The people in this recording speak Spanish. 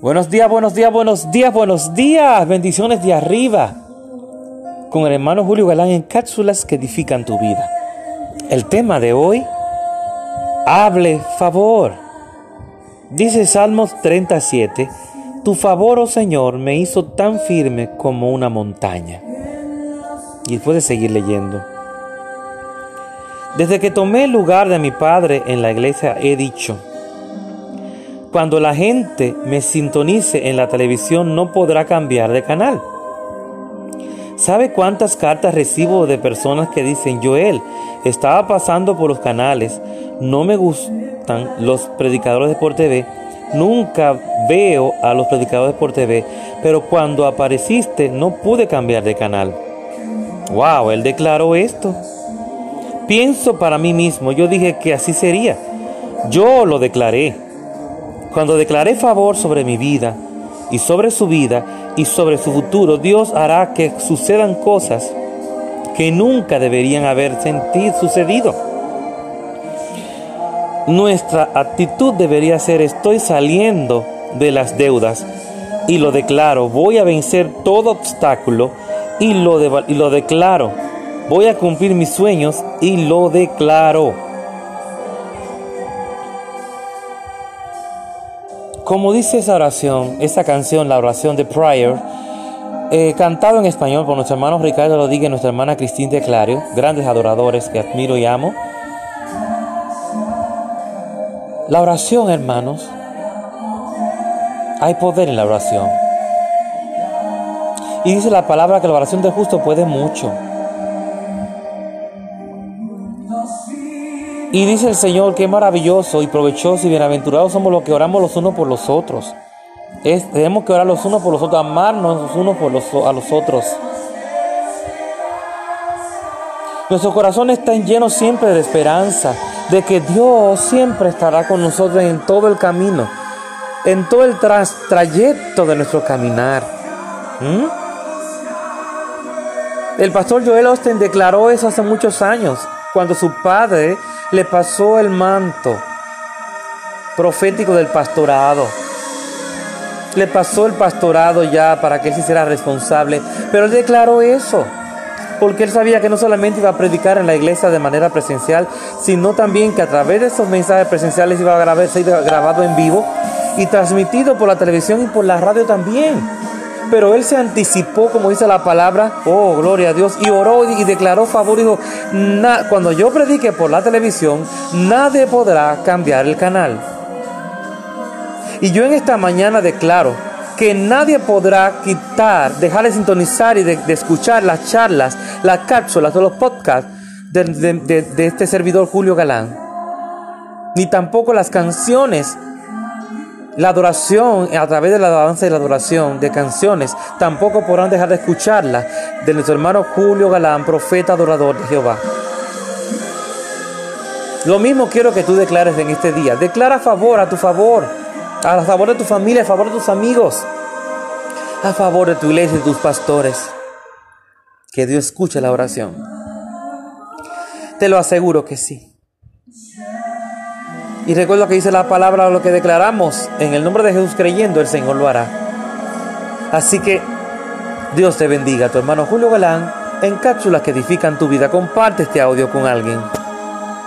Buenos días, buenos días, buenos días, buenos días. Bendiciones de arriba. Con el hermano Julio Galán en cápsulas que edifican tu vida. El tema de hoy, hable favor. Dice Salmos 37, tu favor, oh Señor, me hizo tan firme como una montaña. Y puedes seguir leyendo. Desde que tomé el lugar de mi padre en la iglesia he dicho, cuando la gente me sintonice en la televisión no podrá cambiar de canal. ¿Sabe cuántas cartas recibo de personas que dicen, Joel, estaba pasando por los canales, no me gustan los predicadores de por TV, nunca veo a los predicadores por TV, pero cuando apareciste no pude cambiar de canal. Wow, él declaró esto. Pienso para mí mismo, yo dije que así sería. Yo lo declaré. Cuando declaré favor sobre mi vida y sobre su vida y sobre su futuro, Dios hará que sucedan cosas que nunca deberían haber sentido, sucedido. Nuestra actitud debería ser estoy saliendo de las deudas y lo declaro, voy a vencer todo obstáculo y lo, y lo declaro, voy a cumplir mis sueños y lo declaro. Como dice esa oración, esa canción, la oración de Prayer, eh, cantado en español por nuestro hermano Ricardo Rodríguez y nuestra hermana Cristina de Clario, grandes adoradores que admiro y amo. La oración, hermanos, hay poder en la oración. Y dice la palabra que la oración del justo puede mucho. Y dice el Señor, qué maravilloso y provechoso y bienaventurado somos los que oramos los unos por los otros. tenemos que orar los unos por los otros, amarnos los unos por los, a los otros. Nuestros corazones están llenos siempre de esperanza, de que Dios siempre estará con nosotros en todo el camino, en todo el trayecto de nuestro caminar. ¿Mm? El pastor Joel Austin declaró eso hace muchos años, cuando su padre le pasó el manto profético del pastorado. Le pasó el pastorado ya para que él se hiciera responsable. Pero él declaró eso. Porque él sabía que no solamente iba a predicar en la iglesia de manera presencial, sino también que a través de esos mensajes presenciales iba a ser grabado en vivo y transmitido por la televisión y por la radio también. Pero él se anticipó, como dice la palabra, oh, gloria a Dios, y oró y declaró favor. Dijo, cuando yo predique por la televisión, nadie podrá cambiar el canal. Y yo en esta mañana declaro que nadie podrá quitar, dejar de sintonizar y de, escuchar las charlas, las cápsulas o los podcasts de este servidor Julio Galán. Ni tampoco las canciones la adoración, a través de la alabanza y la adoración de canciones, tampoco podrán dejar de escucharla de nuestro hermano Julio Galán, profeta adorador de Jehová. Lo mismo quiero que tú declares en este día. Declara a favor, a tu favor, a favor de tu familia, a favor de tus amigos, a favor de tu iglesia y tus pastores. Que Dios escuche la oración. Te lo aseguro que sí. Y recuerda que dice la palabra, lo que declaramos en el nombre de Jesús creyendo, el Señor lo hará. Así que Dios te bendiga, tu hermano Julio Galán, en cápsulas que edifican tu vida. Comparte este audio con alguien.